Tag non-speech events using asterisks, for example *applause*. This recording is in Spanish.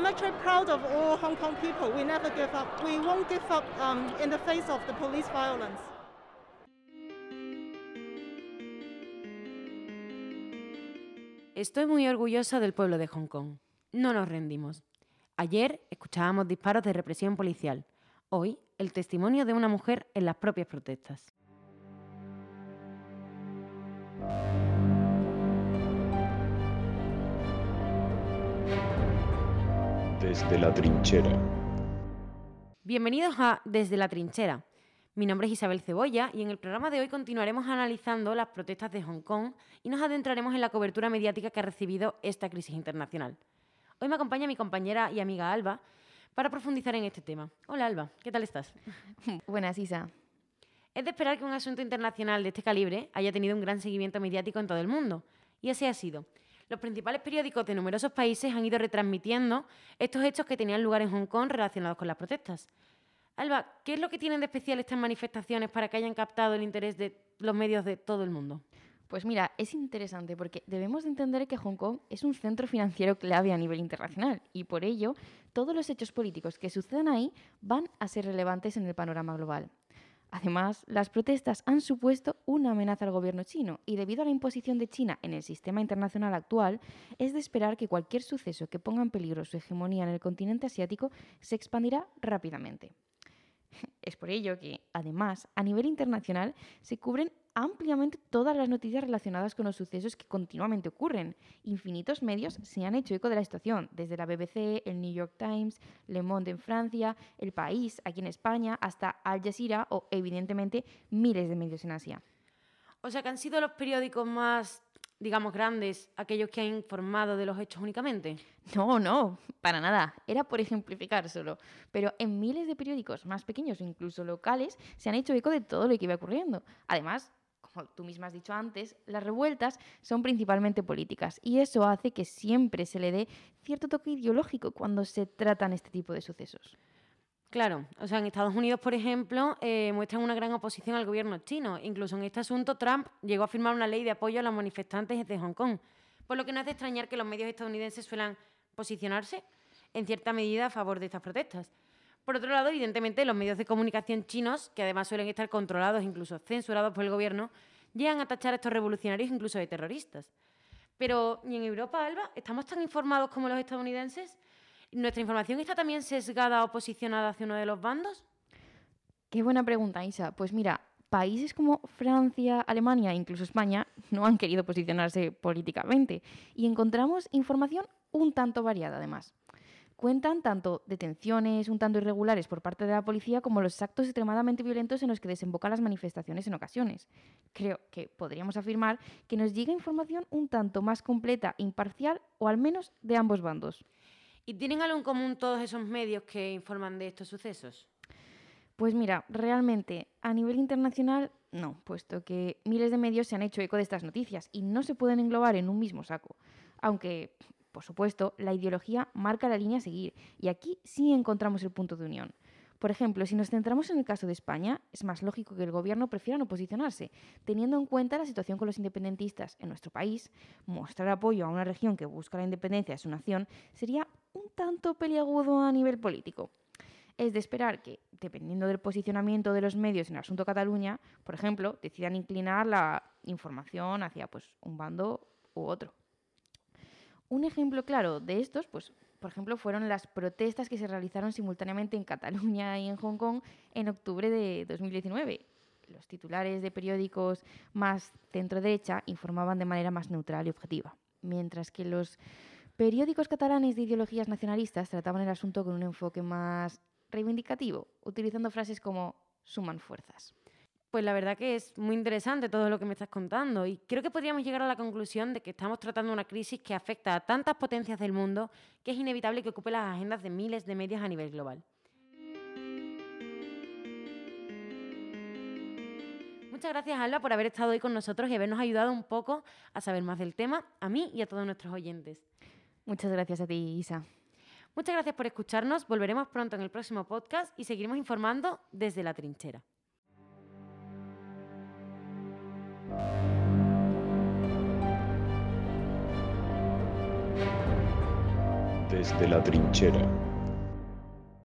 I'm actually proud of all Hong Kong people. We never give up. We won't give up um, in the face of the police violence. Estoy muy orgullosa del pueblo de Hong Kong. No nos rendimos. Ayer escuchábamos disparos de represión policial. Hoy, el testimonio de una mujer en las propias protestas. Desde la trinchera. Bienvenidos a Desde la trinchera. Mi nombre es Isabel Cebolla y en el programa de hoy continuaremos analizando las protestas de Hong Kong y nos adentraremos en la cobertura mediática que ha recibido esta crisis internacional. Hoy me acompaña mi compañera y amiga Alba para profundizar en este tema. Hola Alba, ¿qué tal estás? *laughs* Buenas, Isa. Es de esperar que un asunto internacional de este calibre haya tenido un gran seguimiento mediático en todo el mundo. Y así ha sido. Los principales periódicos de numerosos países han ido retransmitiendo estos hechos que tenían lugar en Hong Kong relacionados con las protestas. Alba, ¿qué es lo que tienen de especial estas manifestaciones para que hayan captado el interés de los medios de todo el mundo? Pues mira, es interesante porque debemos de entender que Hong Kong es un centro financiero clave a nivel internacional y por ello todos los hechos políticos que sucedan ahí van a ser relevantes en el panorama global. Además, las protestas han supuesto una amenaza al gobierno chino y debido a la imposición de China en el sistema internacional actual, es de esperar que cualquier suceso que ponga en peligro su hegemonía en el continente asiático se expandirá rápidamente. *laughs* Es por ello que, además, a nivel internacional se cubren ampliamente todas las noticias relacionadas con los sucesos que continuamente ocurren. Infinitos medios se han hecho eco de la situación, desde la BBC, el New York Times, Le Monde en Francia, El País aquí en España, hasta Al Jazeera o, evidentemente, miles de medios en Asia. O sea, que han sido los periódicos más digamos, grandes, aquellos que han informado de los hechos únicamente? No, no, para nada. Era por ejemplificar solo. Pero en miles de periódicos más pequeños incluso locales se han hecho eco de todo lo que iba ocurriendo. Además, como tú misma has dicho antes, las revueltas son principalmente políticas y eso hace que siempre se le dé cierto toque ideológico cuando se tratan este tipo de sucesos. Claro, o sea, en Estados Unidos, por ejemplo, eh, muestran una gran oposición al gobierno chino. Incluso en este asunto, Trump llegó a firmar una ley de apoyo a los manifestantes de Hong Kong. Por lo que no es de extrañar que los medios estadounidenses suelan posicionarse en cierta medida a favor de estas protestas. Por otro lado, evidentemente, los medios de comunicación chinos, que además suelen estar controlados, incluso censurados por el gobierno, llegan a tachar a estos revolucionarios incluso de terroristas. Pero, ¿y en Europa, Alba? ¿Estamos tan informados como los estadounidenses? ¿Nuestra información está también sesgada o posicionada hacia uno de los bandos? Qué buena pregunta, Isa. Pues mira, países como Francia, Alemania e incluso España no han querido posicionarse políticamente y encontramos información un tanto variada además. Cuentan tanto detenciones un tanto irregulares por parte de la policía como los actos extremadamente violentos en los que desembocan las manifestaciones en ocasiones. Creo que podríamos afirmar que nos llega información un tanto más completa, imparcial o al menos de ambos bandos. ¿Y tienen algo en común todos esos medios que informan de estos sucesos? Pues mira, realmente a nivel internacional no, puesto que miles de medios se han hecho eco de estas noticias y no se pueden englobar en un mismo saco. Aunque, por supuesto, la ideología marca la línea a seguir y aquí sí encontramos el punto de unión. Por ejemplo, si nos centramos en el caso de España, es más lógico que el gobierno prefiera no posicionarse, teniendo en cuenta la situación con los independentistas en nuestro país. Mostrar apoyo a una región que busca la independencia de su nación sería un tanto peliagudo a nivel político. Es de esperar que, dependiendo del posicionamiento de los medios en el asunto Cataluña, por ejemplo, decidan inclinar la información hacia pues, un bando u otro. Un ejemplo claro de estos, pues por ejemplo, fueron las protestas que se realizaron simultáneamente en Cataluña y en Hong Kong en octubre de 2019. Los titulares de periódicos más centro-derecha informaban de manera más neutral y objetiva, mientras que los periódicos catalanes de ideologías nacionalistas trataban el asunto con un enfoque más reivindicativo, utilizando frases como suman fuerzas. Pues la verdad que es muy interesante todo lo que me estás contando y creo que podríamos llegar a la conclusión de que estamos tratando una crisis que afecta a tantas potencias del mundo que es inevitable que ocupe las agendas de miles de medios a nivel global. Muchas gracias, Alba, por haber estado hoy con nosotros y habernos ayudado un poco a saber más del tema, a mí y a todos nuestros oyentes. Muchas gracias a ti, Isa. Muchas gracias por escucharnos. Volveremos pronto en el próximo podcast y seguiremos informando desde la trinchera. Desde la trinchera.